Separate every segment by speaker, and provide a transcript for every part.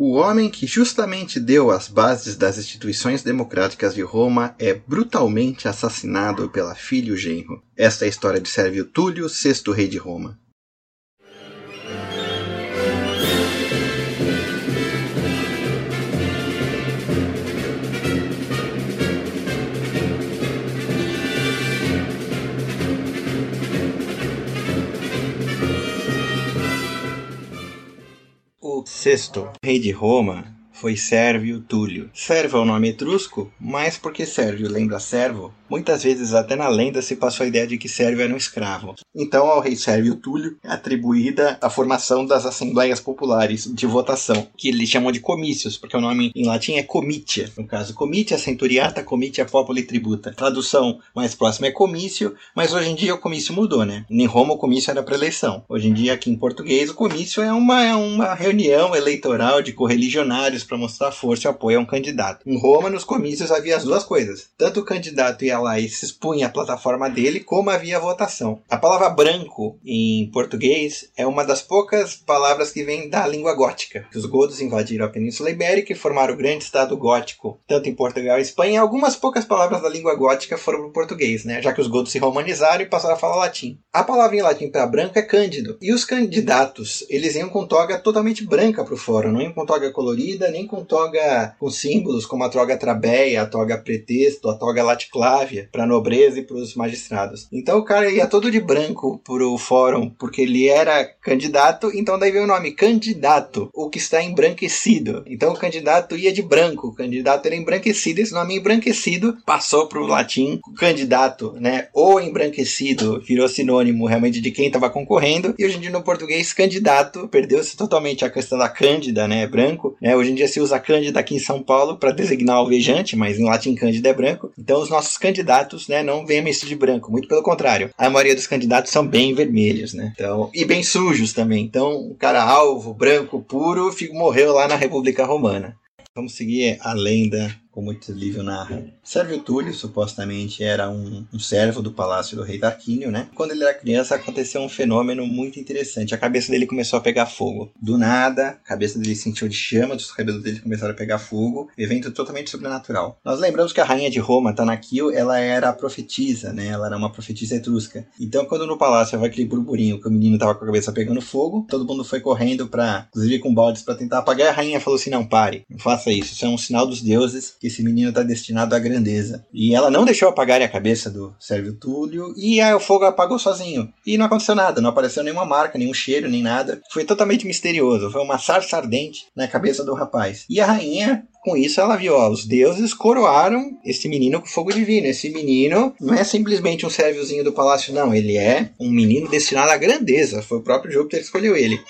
Speaker 1: O homem que justamente deu as bases das instituições democráticas de Roma é brutalmente assassinado pela filha e o genro. Esta é a história de Sérvio Túlio, sexto rei de Roma. Sexto rei de Roma foi Sérvio Túlio. Sérvio é o nome etrusco, mas porque Sérvio lembra servo, muitas vezes até na lenda se passou a ideia de que Sérvio era um escravo. Então ao rei Sérvio Túlio é atribuída a formação das assembleias populares de votação, que eles chamam de comícios, porque o nome em latim é comitia. No caso, comitia centuriata, comitia populi tributa. tradução mais próxima é comício, mas hoje em dia o comício mudou, né? Em Roma o comício era para eleição. Hoje em dia aqui em português o comício é uma, é uma reunião eleitoral de correligionários para mostrar força e apoio a um candidato. Em Roma, nos comícios, havia as duas coisas. Tanto o candidato ia lá e se expunha a plataforma dele, como havia votação. A palavra branco, em português, é uma das poucas palavras que vem da língua gótica. Os godos invadiram a Península Ibérica e formaram o grande estado gótico, tanto em Portugal e Espanha. Algumas poucas palavras da língua gótica foram para o português, né? já que os godos se romanizaram e passaram a falar latim. A palavra em latim para branco é cândido. E os candidatos, eles iam com toga totalmente branca para o fórum, não iam com toga colorida, nem com toga com símbolos como a toga trabeia, a toga pretexto, a toga laticlávia, para nobreza e para os magistrados. Então o cara ia todo de branco pro fórum, porque ele era candidato, então daí veio o nome candidato, o que está embranquecido. Então o candidato ia de branco, o candidato era embranquecido, esse nome embranquecido passou para o latim candidato, né? Ou embranquecido virou sinônimo realmente de quem estava concorrendo, e hoje em dia no português candidato perdeu-se totalmente a questão da cândida, né? Branco, né? Hoje em dia se usa Cândida aqui em São Paulo para designar alvejante, mas em latim Cândida é branco. Então os nossos candidatos, né, não vêm vestidos de branco, muito pelo contrário. A maioria dos candidatos são bem vermelhos, né? Então, e bem sujos também. Então, o cara alvo, branco, puro, morreu lá na República Romana. Vamos seguir a lenda como o livro narra. Sérvio Túlio, supostamente, era um, um, servo do palácio do rei Tarquínio, né? Quando ele era criança, aconteceu um fenômeno muito interessante. A cabeça dele começou a pegar fogo. Do nada, a cabeça dele sentiu de chama, os cabelos dele começaram a pegar fogo. Evento totalmente sobrenatural. Nós lembramos que a rainha de Roma, Tanakil, ela era profetisa, né? Ela era uma profetisa etrusca. Então, quando no palácio havia aquele burburinho que o menino tava com a cabeça pegando fogo, todo mundo foi correndo para, inclusive com baldes, para tentar apagar. A rainha falou assim: não, pare, não faça isso. Isso é um sinal dos deuses que esse menino está destinado à grandeza. E ela não deixou apagar a cabeça do Sérvio Túlio e aí o fogo apagou sozinho. E não aconteceu nada, não apareceu nenhuma marca, nenhum cheiro, nem nada. Foi totalmente misterioso. Foi uma sarça ardente na cabeça do rapaz. E a rainha com isso ela viu, ó, os deuses coroaram esse menino com fogo divino. Esse menino não é simplesmente um sérviozinho do palácio, não. Ele é um menino destinado à grandeza. Foi o próprio Júpiter que escolheu ele.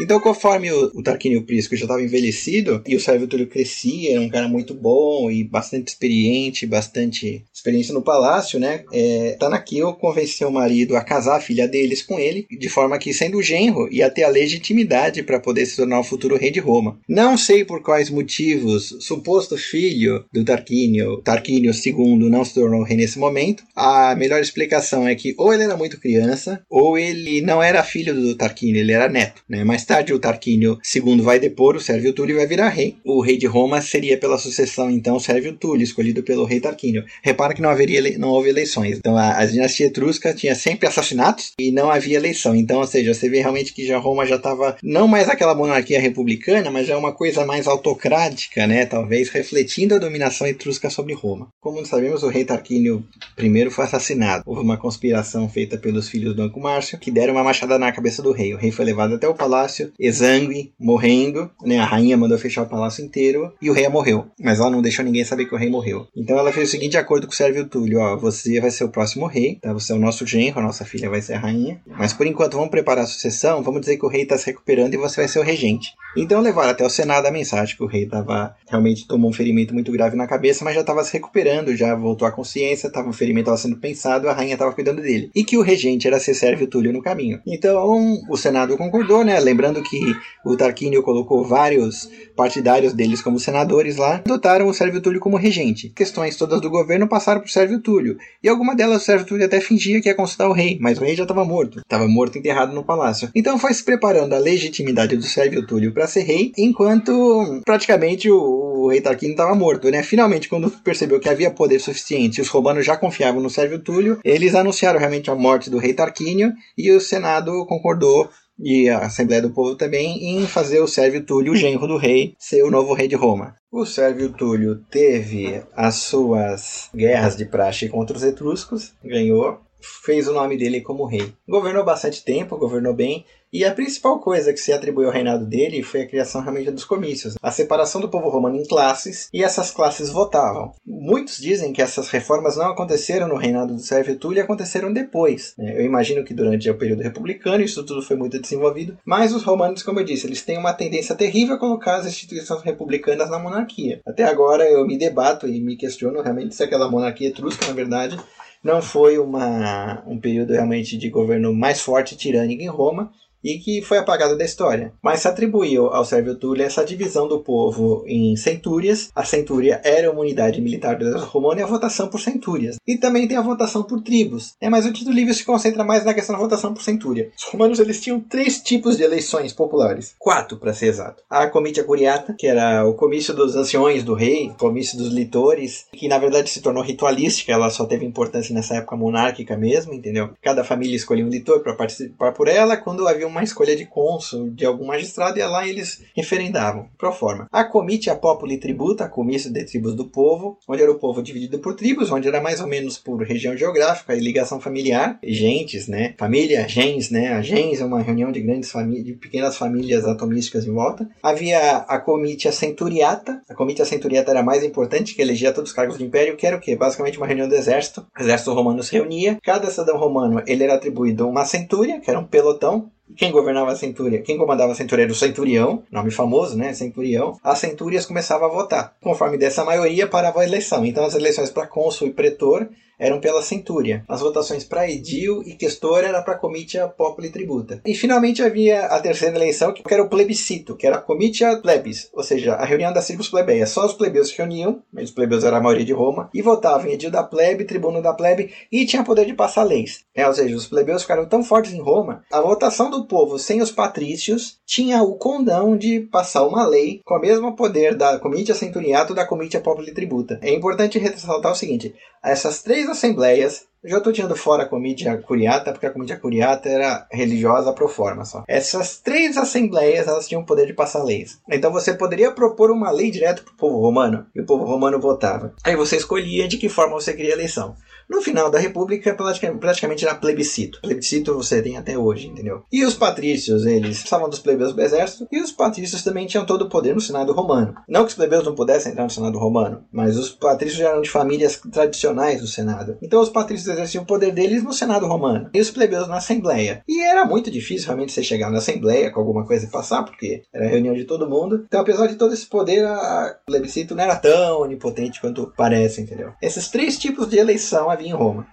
Speaker 1: Então, conforme o, o Tarquínio Prisco já estava envelhecido e o Sérvio Túlio crescia, era um cara muito bom e bastante experiente, bastante experiência no palácio, né? É, Tanakio convenceu o marido a casar a filha deles com ele, de forma que, sendo genro, ia ter a legitimidade para poder se tornar o futuro rei de Roma. Não sei por quais motivos, suposto filho do Tarquínio, Tarquínio II, não se tornou rei nesse momento. A melhor explicação é que ou ele era muito criança, ou ele não era filho do Tarquínio, ele era neto, né? Mais tarde, o Tarquínio II vai depor o Sérvio Túlio e vai virar rei. O rei de Roma seria pela sucessão, então, Sérvio Túlio, escolhido pelo rei Tarquínio. Repara que não, haveria, não houve eleições. Então a, a dinastia etrusca tinha sempre assassinatos e não havia eleição. Então, ou seja, você vê realmente que já Roma já estava não mais aquela monarquia republicana, mas já uma coisa mais autocrática, né? Talvez refletindo a dominação etrusca sobre Roma. Como sabemos, o rei Tarquínio I foi assassinado. Houve uma conspiração feita pelos filhos do Anco Márcio que deram uma machada na cabeça do rei. O rei foi levado até o palácio, exangue, morrendo. Né? A rainha mandou fechar o palácio inteiro e o rei morreu. Mas ela não deixou ninguém saber que o rei morreu. Então ela fez o seguinte acordo com Sérvio Túlio, ó, você vai ser o próximo rei, tá? Você é o nosso genro, a nossa filha vai ser a rainha. Mas por enquanto vamos preparar a sucessão, vamos dizer que o rei está se recuperando e você vai ser o regente. Então levaram até o Senado a mensagem que o rei tava realmente tomou um ferimento muito grave na cabeça, mas já estava se recuperando, já voltou à consciência, tava, o ferimento estava sendo pensado, a rainha estava cuidando dele. E que o regente era ser Sérvio Túlio no caminho. Então o Senado concordou, né? Lembrando que o Tarquínio colocou vários partidários deles como senadores lá, adotaram o Sérvio Túlio como regente. Questões todas do governo passaram por Sérvio Sérvio Túlio. E alguma delas o Sérvio Túlio até fingia que ia consultar o rei, mas o rei já estava morto. Estava morto enterrado no palácio. Então foi se preparando a legitimidade do Sérvio Túlio para ser rei, enquanto praticamente o, o rei Tarquínio estava morto, né? Finalmente, quando percebeu que havia poder suficiente e os romanos já confiavam no Sérvio Túlio, eles anunciaram realmente a morte do rei Tarquínio e o Senado concordou e a Assembleia do Povo também em fazer o Sérvio Túlio, o genro do rei, ser o novo rei de Roma. O Sérvio Túlio teve as suas guerras de praxe contra os etruscos, ganhou, fez o nome dele como rei. Governou bastante tempo, governou bem, e a principal coisa que se atribuiu ao reinado dele foi a criação realmente dos comícios, a separação do povo romano em classes, e essas classes votavam. Muitos dizem que essas reformas não aconteceram no reinado do Sérvio Túlio e aconteceram depois. Eu imagino que durante o período republicano isso tudo foi muito desenvolvido, mas os romanos, como eu disse, eles têm uma tendência terrível a colocar as instituições republicanas na monarquia. Até agora eu me debato e me questiono realmente se aquela monarquia etrusca, na verdade, não foi uma, um período realmente de governo mais forte e tirânico em Roma, e que foi apagado da história. Mas se atribuiu ao Sérvio Túlio essa divisão do povo em centúrias. A centúria era uma unidade militar do exército romano e a votação por centúrias. E também tem a votação por tribos. É, mas o Tito Livio se concentra mais na questão da votação por centúria. Os romanos eles tinham três tipos de eleições populares. Quatro, para ser exato. A comitia curiata, que era o comício dos anciões do rei, comício dos litores, que na verdade se tornou ritualística, ela só teve importância nessa época monárquica mesmo, entendeu? Cada família escolhia um litor para participar por ela, quando havia uma escolha de cônsul de algum magistrado e lá eles referendavam, pro forma. A comitia populi tributa, a comício de tribos do povo, onde era o povo dividido por tribos, onde era mais ou menos por região geográfica e ligação familiar, gentes, né? Família, gens, né? A gens é uma reunião de grandes famílias, de pequenas famílias atomísticas em volta. Havia a comitia centuriata, a comitia centuriata era mais importante, que elegia todos os cargos do império, que era o quê? Basicamente uma reunião do exército. O exército romano se reunia, cada cidadão romano ele era atribuído uma centúria, que era um pelotão, quem governava a centúria, quem comandava a centúria era o centurião, nome famoso, né? Centurião. As centúrias começavam a votar. Conforme dessa maioria, parava a eleição. Então, as eleições para cônsul e pretor eram pela centúria. As votações para edil e questor era para comitia populi tributa. E finalmente havia a terceira eleição, que era o plebiscito, que era a comitia plebis, ou seja, a reunião das tribos plebeias. Só os plebeus se reuniam, mas os plebeus eram a maioria de Roma, e votavam em edil da plebe, tribuno da plebe, e tinha poder de passar leis. É, ou seja, os plebeus ficaram tão fortes em Roma, a votação do povo sem os patrícios tinha o condão de passar uma lei com o mesmo poder da comitia centuriato da comitia populi tributa. É importante ressaltar o seguinte, essas três assembleias já estou tirando fora a comitia curiata, porque a comitia curiata era religiosa pro forma só. Essas três assembleias, elas tinham o poder de passar leis. Então você poderia propor uma lei direto pro povo romano, e o povo romano votava. Aí você escolhia de que forma você queria a eleição. No final da República, praticamente era plebiscito. Plebiscito você tem até hoje, entendeu? E os patrícios, eles precisavam dos plebeus do exército, e os patrícios também tinham todo o poder no Senado romano. Não que os plebeus não pudessem entrar no Senado romano, mas os patrícios eram de famílias tradicionais do Senado. Então os patrícios exerciam o poder deles no Senado romano, e os plebeus na Assembleia. E era muito difícil realmente você chegar na Assembleia com alguma coisa e passar, porque era reunião de todo mundo. Então, apesar de todo esse poder, a plebiscito não era tão onipotente quanto parece, entendeu? Esses três tipos de eleição havia em Roma.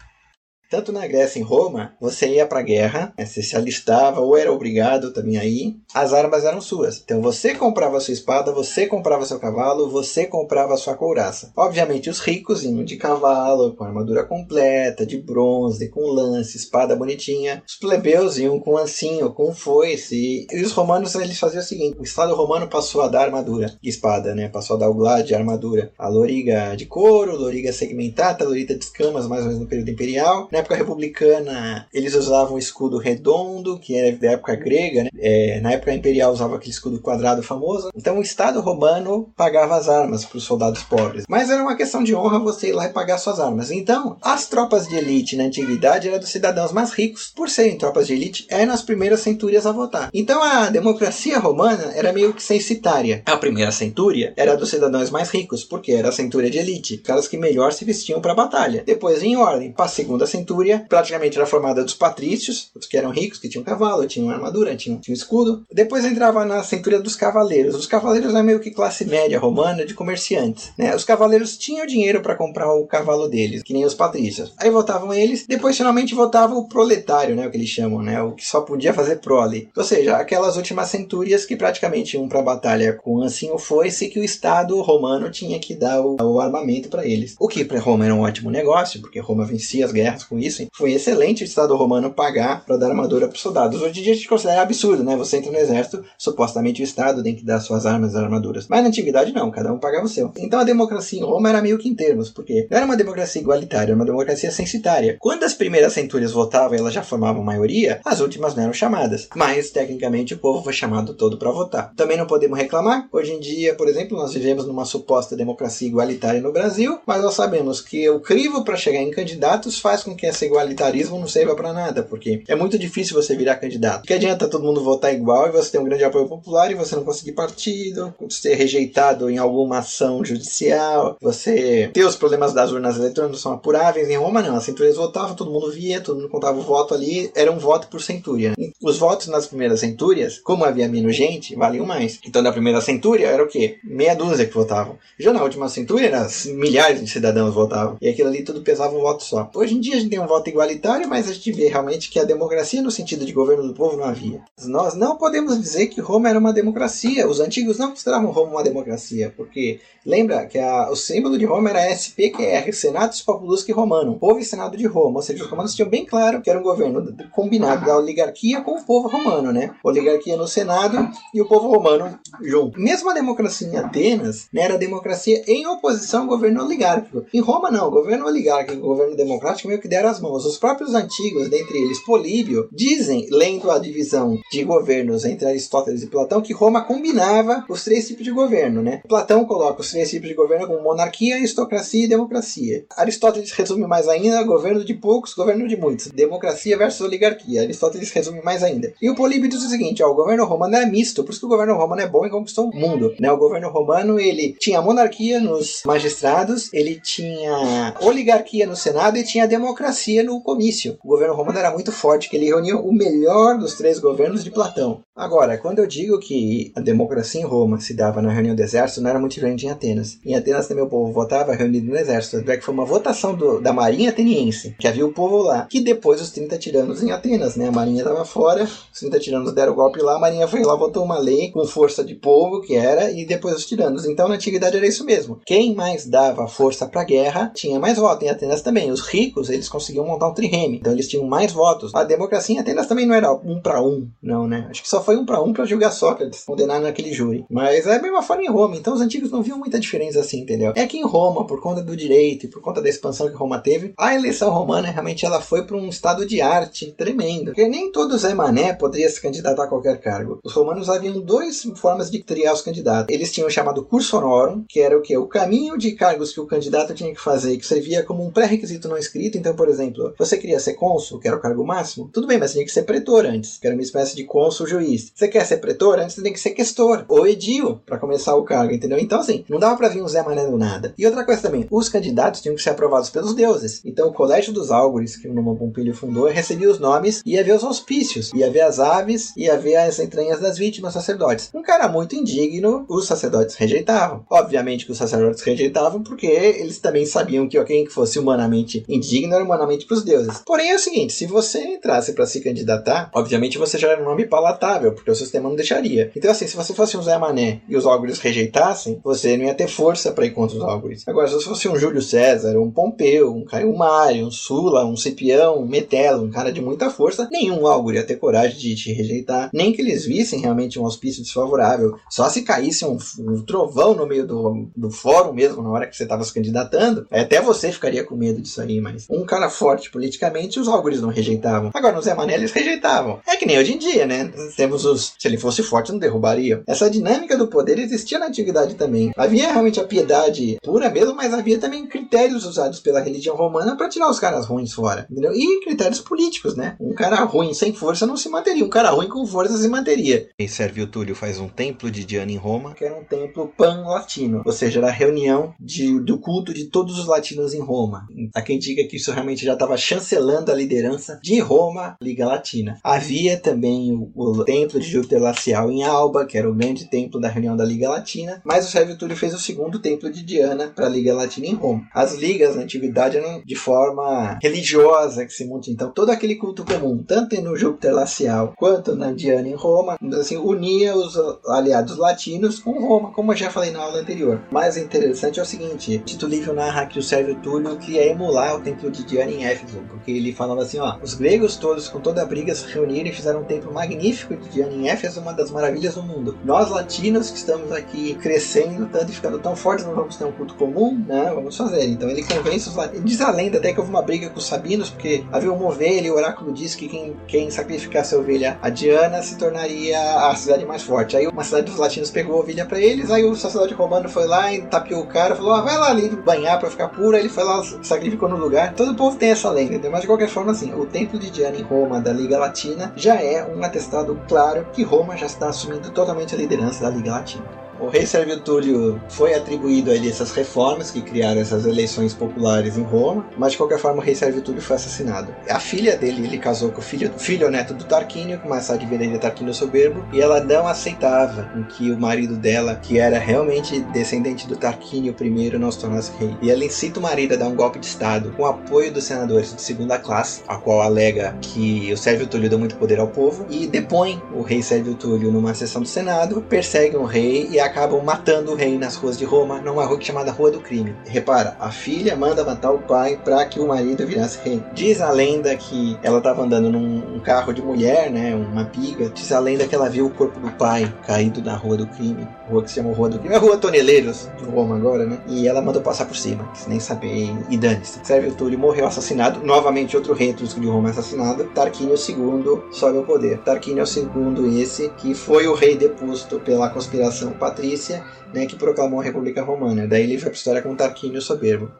Speaker 1: Tanto na Grécia em Roma, você ia para a guerra, né, você se alistava ou era obrigado também a ir, as armas eram suas. Então você comprava sua espada, você comprava seu cavalo, você comprava sua couraça. Obviamente os ricos iam de cavalo, com armadura completa, de bronze, com lance, espada bonitinha. Os plebeus iam com ancinho, com foice. E os romanos eles faziam o seguinte: o Estado romano passou a dar armadura espada, né? Passou a dar o glade, armadura, a loriga de couro, loriga segmentada, loriga de escamas, mais ou menos no período imperial na época republicana, eles usavam escudo redondo, que era da época grega, né? É, na época imperial usava aquele escudo quadrado famoso. Então o Estado romano pagava as armas para os soldados pobres. Mas era uma questão de honra você ir lá e pagar suas armas. Então, as tropas de elite na antiguidade eram dos cidadãos mais ricos. Por serem tropas de elite, eram as primeiras centúrias a votar. Então a democracia romana era meio que censitária. A primeira centúria era dos cidadãos mais ricos, porque era a centúria de elite, caras que melhor se vestiam para a batalha. Depois, em ordem, para a segunda centúria, centúria praticamente era formada dos patrícios, os que eram ricos, que tinham cavalo, tinham armadura, tinham, tinham escudo. Depois entrava na centúria dos cavaleiros. Os cavaleiros é meio que classe média romana de comerciantes. Né? Os cavaleiros tinham dinheiro para comprar o cavalo deles, que nem os patrícios. Aí votavam eles, depois finalmente votava o proletário, né? o que eles chamam, né? o que só podia fazer prole. Ou seja, aquelas últimas centúrias que praticamente iam para a batalha com ancinho foice que o Estado romano tinha que dar o, o armamento para eles. O que para Roma era um ótimo negócio, porque Roma vencia as guerras com isso. Foi excelente o Estado romano pagar para dar armadura para os soldados. Hoje em dia a gente considera absurdo, né? Você entra no exército, supostamente o Estado tem que dar suas armas e armaduras. Mas na antiguidade não, cada um pagava o seu. Então a democracia em Roma era meio que em termos, porque não era uma democracia igualitária, era uma democracia censitária. Quando as primeiras centúrias votavam e elas já formavam maioria, as últimas não eram chamadas. Mas, tecnicamente, o povo foi chamado todo para votar. Também não podemos reclamar. Hoje em dia, por exemplo, nós vivemos numa suposta democracia igualitária no Brasil, mas nós sabemos que o crivo para chegar em candidatos faz com que esse igualitarismo não sirva para nada, porque é muito difícil você virar candidato. Que adianta todo mundo votar igual e você ter um grande apoio popular e você não conseguir partido, ser rejeitado em alguma ação judicial, você ter os problemas das urnas eletrônicas são apuráveis. Em Roma, não. As centúrias votavam, todo mundo via, todo mundo contava o voto ali, era um voto por centúria. Os votos nas primeiras centúrias, como havia menos gente, valiam mais. Então, na primeira centúria era o quê? Meia dúzia que votavam. Já na última centúria, milhares de cidadãos votavam. E aquilo ali tudo pesava um voto só. Hoje em dia a gente tem um voto igualitário, mas a gente vê realmente que a democracia no sentido de governo do povo não havia. Nós não podemos dizer que Roma era uma democracia. Os antigos não consideravam Roma uma democracia, porque lembra que a, o símbolo de Roma era SPQR, Senatus Populusque Romano, povo e senado de Roma. Ou seja, os romanos tinham bem claro que era um governo combinado da oligarquia com o povo romano, né? Oligarquia no Senado e o povo romano junto. Mesmo a democracia em Atenas né, era democracia em oposição ao governo oligárquico. Em Roma, não. O governo oligárquico e o governo democrático meio que deram as mãos. Os próprios antigos, dentre eles Políbio, dizem, lendo a divisão de governos entre Aristóteles e Platão, que Roma combinava os três tipos de governo, né? Platão coloca os três tipos de governo como monarquia, aristocracia e democracia. Aristóteles resume mais ainda governo de poucos, governo de muitos. Democracia versus oligarquia. Aristóteles resume mais ainda. E o Políbio diz o seguinte, ó, o governo romano era misto, por isso que o governo romano é bom e conquistou o mundo. Né? O governo romano, ele tinha monarquia nos magistrados, ele tinha oligarquia no senado e tinha democracia no comício. O governo romano era muito forte, que ele reunia o melhor dos três governos de Platão. Agora, quando eu digo que a democracia em Roma se dava na reunião do exército, não era muito grande em Atenas. Em Atenas também o povo votava reunido no exército. Até que foi uma votação do, da marinha ateniense, que havia o povo lá. Que depois os 30 tiranos em Atenas, né? A marinha estava fora, os 30 tiranos deram o golpe lá, a marinha foi lá, votou uma lei com força de povo, que era, e depois os tiranos. Então na antiguidade era isso mesmo. Quem mais dava força para a guerra tinha mais votos. Em Atenas também. Os ricos, eles conseguiam montar um trireme. Então eles tinham mais votos. A democracia em Atenas também não era um para um, não, né? Acho que só foi um para um para julgar Sócrates, condenar naquele júri. Mas é a mesma forma em Roma, então os antigos não viam muita diferença assim, entendeu? É que em Roma, por conta do direito e por conta da expansão que Roma teve, a eleição romana realmente ela foi para um estado de arte tremendo. Porque nem todo Zé Mané poderia se candidatar a qualquer cargo. Os romanos haviam duas formas de triar os candidatos. Eles tinham o chamado curso honorum, que era o que? O caminho de cargos que o candidato tinha que fazer, que servia como um pré-requisito não escrito. Então, por exemplo, você queria ser cônsul, que era o cargo máximo, tudo bem, mas tinha que ser pretor antes, que era uma espécie de cônsul juiz. Você quer ser pretor? Antes você tem que ser questor ou edil para começar o cargo, entendeu? Então, assim, não dava para vir um Zé Mané do nada. E outra coisa também, os candidatos tinham que ser aprovados pelos deuses. Então, o Colégio dos Álgores, que o Numa Pompilho fundou, recebia os nomes, ia ver os auspícios, ia ver as aves, ia ver as entranhas das vítimas sacerdotes. Um cara muito indigno, os sacerdotes rejeitavam. Obviamente que os sacerdotes rejeitavam porque eles também sabiam que alguém que fosse humanamente indigno era humanamente para os deuses. Porém, é o seguinte, se você entrasse para se candidatar, obviamente você já era um nome palatável, porque o sistema não deixaria. Então, assim, se você fosse um Zé Mané e os Álgores rejeitassem, você não ia ter força para ir contra os Álgores. Agora, se você fosse um Júlio César, um Pompeu, um Caio Mário, um Sula, um Cipião, um Metelo, um cara de muita força, nenhum Álgor ia ter coragem de te rejeitar, nem que eles vissem realmente um auspício desfavorável. Só se caísse um, um trovão no meio do, do fórum mesmo, na hora que você estava se candidatando, até você ficaria com medo disso aí, mas um cara forte politicamente, os Álgores não rejeitavam. Agora, no Zé Mané, eles rejeitavam. É que nem hoje em dia, né? Temos Se ele fosse forte, não derrubaria. Essa dinâmica do poder existia na antiguidade também. Havia realmente a piedade pura mesmo, mas havia também critérios usados pela religião romana para tirar os caras ruins fora. Entendeu? E critérios políticos, né? Um cara ruim sem força não se manteria. Um cara ruim com força se manteria.
Speaker 2: E Sérvio Túlio faz um templo de Diana em Roma.
Speaker 1: Que era um templo pan-latino. Ou seja, era a reunião de, do culto de todos os latinos em Roma. Há quem diga que isso realmente já estava chancelando a liderança de Roma, Liga Latina. Havia também o, o templo templo de Júpiter Lacial em Alba, que era o grande templo da reunião da Liga Latina, mas o Sérvio Túlio fez o segundo templo de Diana para a Liga Latina em Roma. As ligas na antiguidade eram de forma religiosa que se monta então todo aquele culto comum, tanto no Júpiter Lacial quanto na Diana em Roma, assim, unia os aliados latinos com Roma, como eu já falei na aula anterior. Mais interessante é o seguinte, Tito Livio narra que o Sérvio Túlio queria emular o templo de Diana em Éfeso, porque ele falava assim, ó, os gregos todos com toda a briga se reuniram e fizeram um templo magnífico de Diana em Éfeso, uma das maravilhas do mundo. Nós latinos que estamos aqui crescendo tanto e ficando tão fortes, não vamos ter um culto comum, né? Vamos fazer. Então ele convence os latinos. Diz a lenda até que houve uma briga com os sabinos, porque havia uma ovelha e o oráculo diz que quem, quem sacrificasse a ovelha a Diana se tornaria a cidade mais forte. Aí uma cidade dos latinos pegou a ovelha para eles, aí o sacerdote romano foi lá e tapeou o cara, falou: ah, vai lá ali banhar para ficar puro. Aí ele foi lá, sacrificou no lugar. Todo povo tem essa lenda, mas de qualquer forma, assim, o templo de Diana em Roma, da Liga Latina, já é um atestado claro que Roma já está assumindo totalmente a liderança da Liga Latina. O rei Sérvio Túlio foi atribuído a ele essas reformas que criaram essas eleições populares em Roma, mas de qualquer forma o rei Sérvio Túlio foi assassinado. A filha dele, ele casou com o filho, filho neto do Tarquínio, que mais tarde viraria Tarquínio Soberbo, e ela não aceitava que o marido dela, que era realmente descendente do Tarquínio I, não se tornasse rei. E ela incita o marido a dar um golpe de estado com apoio dos senadores de segunda classe, a qual alega que o Sérvio Túlio deu muito poder ao povo, e depõe o rei Sérvio Túlio numa sessão do Senado, persegue o rei e acabam matando o rei nas ruas de Roma, numa rua chamada Rua do Crime. Repara, a filha manda matar o pai para que o marido virasse rei. Diz a lenda que ela estava andando num carro de mulher, né, uma piga. Diz a lenda que ela viu o corpo do pai caído na Rua do Crime, rua que se chama Rua do Crime, é a Rua Toneleiros de Roma agora, né? E ela mandou passar por cima, nem saber, e dane-se. Sérvio Túlio morreu assassinado, novamente outro rei etrusco de Roma assassinado. Tarquínio II sobe ao poder. Tarquínio II esse que foi o rei deposto pela conspiração patrícia, né, que proclamou a República Romana. Daí ele foi para a história como Tarquínio Soberbo.